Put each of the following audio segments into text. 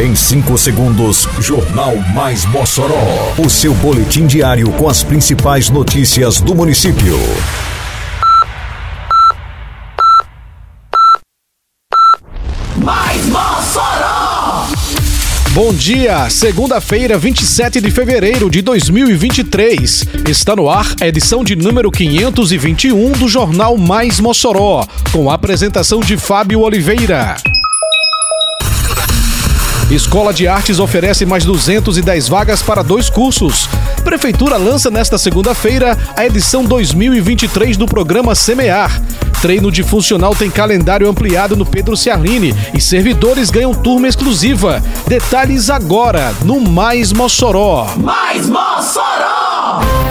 Em 5 segundos, Jornal Mais Mossoró. O seu boletim diário com as principais notícias do município. Mais Mossoró! Bom dia, segunda-feira, 27 de fevereiro de 2023. Está no ar a edição de número 521 do Jornal Mais Mossoró, com a apresentação de Fábio Oliveira. Escola de Artes oferece mais 210 vagas para dois cursos. Prefeitura lança nesta segunda-feira a edição 2023 do programa Semear. Treino de funcional tem calendário ampliado no Pedro Ciarline e servidores ganham turma exclusiva. Detalhes agora no Mais Mossoró. Mais Mossoró!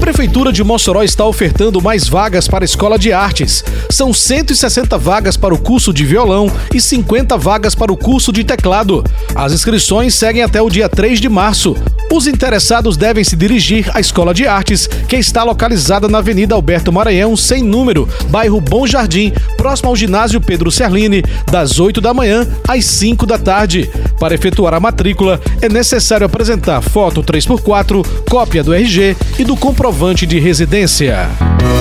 Prefeitura de Mossoró está ofertando mais vagas para a Escola de Artes. São 160 vagas para o curso de violão e 50 vagas para o curso de teclado. As inscrições seguem até o dia 3 de março. Os interessados devem se dirigir à Escola de Artes, que está localizada na Avenida Alberto Maranhão, sem número, bairro Bom Jardim, próximo ao ginásio Pedro Serlini, das 8 da manhã às 5 da tarde. Para efetuar a matrícula, é necessário apresentar foto 3x4, cópia do RG e do comprovante de residência.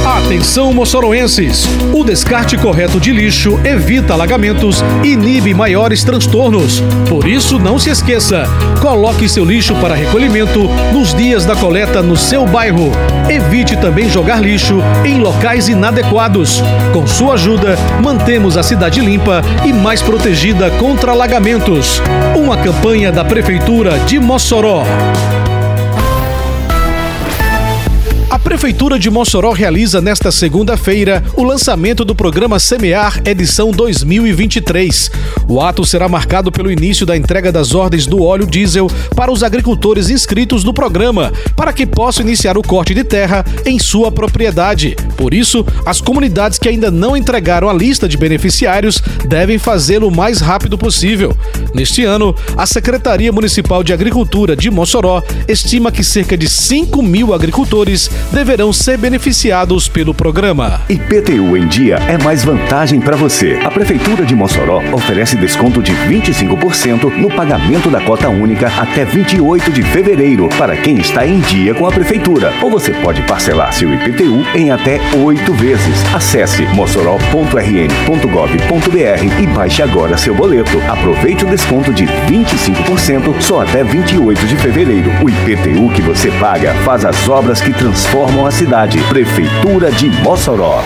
Atenção, moçoroenses! O descarte correto de lixo evita alagamentos e inibe maiores transtornos. Por isso, não se esqueça: coloque seu lixo para recolhimento nos dias da coleta no seu bairro. Evite também jogar lixo em locais inadequados. Com sua ajuda, mantemos a cidade limpa e mais protegida contra alagamentos. Uma campanha da Prefeitura de Mossoró. Prefeitura de Mossoró realiza nesta segunda-feira o lançamento do programa Semear edição 2023. O ato será marcado pelo início da entrega das ordens do óleo diesel para os agricultores inscritos no programa, para que possam iniciar o corte de terra em sua propriedade. Por isso, as comunidades que ainda não entregaram a lista de beneficiários devem fazê-lo o mais rápido possível. Neste ano, a Secretaria Municipal de Agricultura de Mossoró estima que cerca de 5 mil agricultores deverão ser beneficiados pelo programa. IPTU em dia é mais vantagem para você. A Prefeitura de Mossoró oferece desconto de 25% no pagamento da cota única até 28 de fevereiro para quem está em dia com a Prefeitura. Ou você pode parcelar seu IPTU em até oito vezes. Acesse mossoró.rn.gov.br e baixe agora seu boleto. Aproveite o desconto de 25% só até 28 de fevereiro. O IPTU que você paga faz as obras que transformam a cidade. Prefeitura de Mossoró.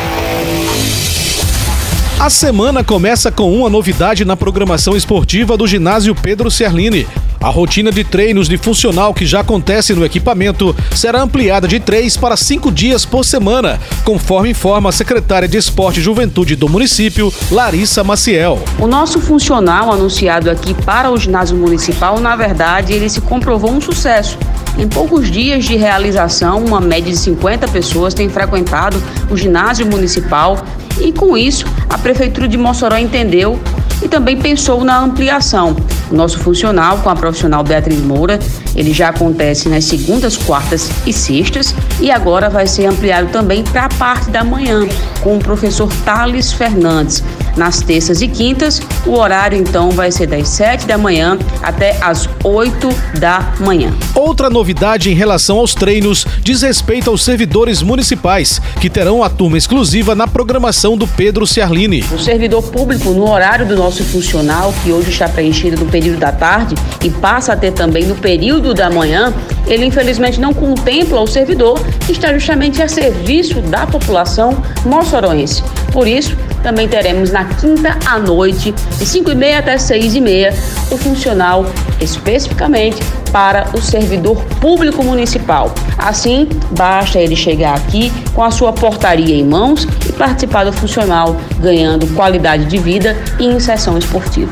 A semana começa com uma novidade na programação esportiva do ginásio Pedro Serlini. A rotina de treinos de funcional que já acontece no equipamento será ampliada de três para cinco dias por semana, conforme informa a secretária de Esporte e Juventude do município, Larissa Maciel. O nosso funcional anunciado aqui para o ginásio municipal, na verdade, ele se comprovou um sucesso. Em poucos dias de realização, uma média de 50 pessoas têm frequentado o ginásio municipal e, com isso, a Prefeitura de Mossoró entendeu e também pensou na ampliação. O nosso funcional com a profissional Beatriz Moura, ele já acontece nas segundas, quartas e sextas e agora vai ser ampliado também para a parte da manhã com o professor Thales Fernandes. Nas terças e quintas, o horário então vai ser das 7 da manhã até as 8 da manhã. Outra novidade em relação aos treinos diz respeito aos servidores municipais, que terão a turma exclusiva na programação do Pedro Ciarline. O servidor público, no horário do nosso funcional, que hoje está preenchido no período da tarde e passa a ter também no período da manhã, ele infelizmente não contempla o servidor que está justamente a serviço da população moçoroense. Por isso, também teremos na quinta à noite, de 5 e meia até 6 e meia, o funcional especificamente para o servidor público municipal. Assim, basta ele chegar aqui com a sua portaria em mãos e participar do funcional, ganhando qualidade de vida e inserção esportiva.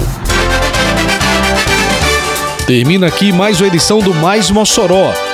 Termina aqui mais uma edição do Mais Mossoró,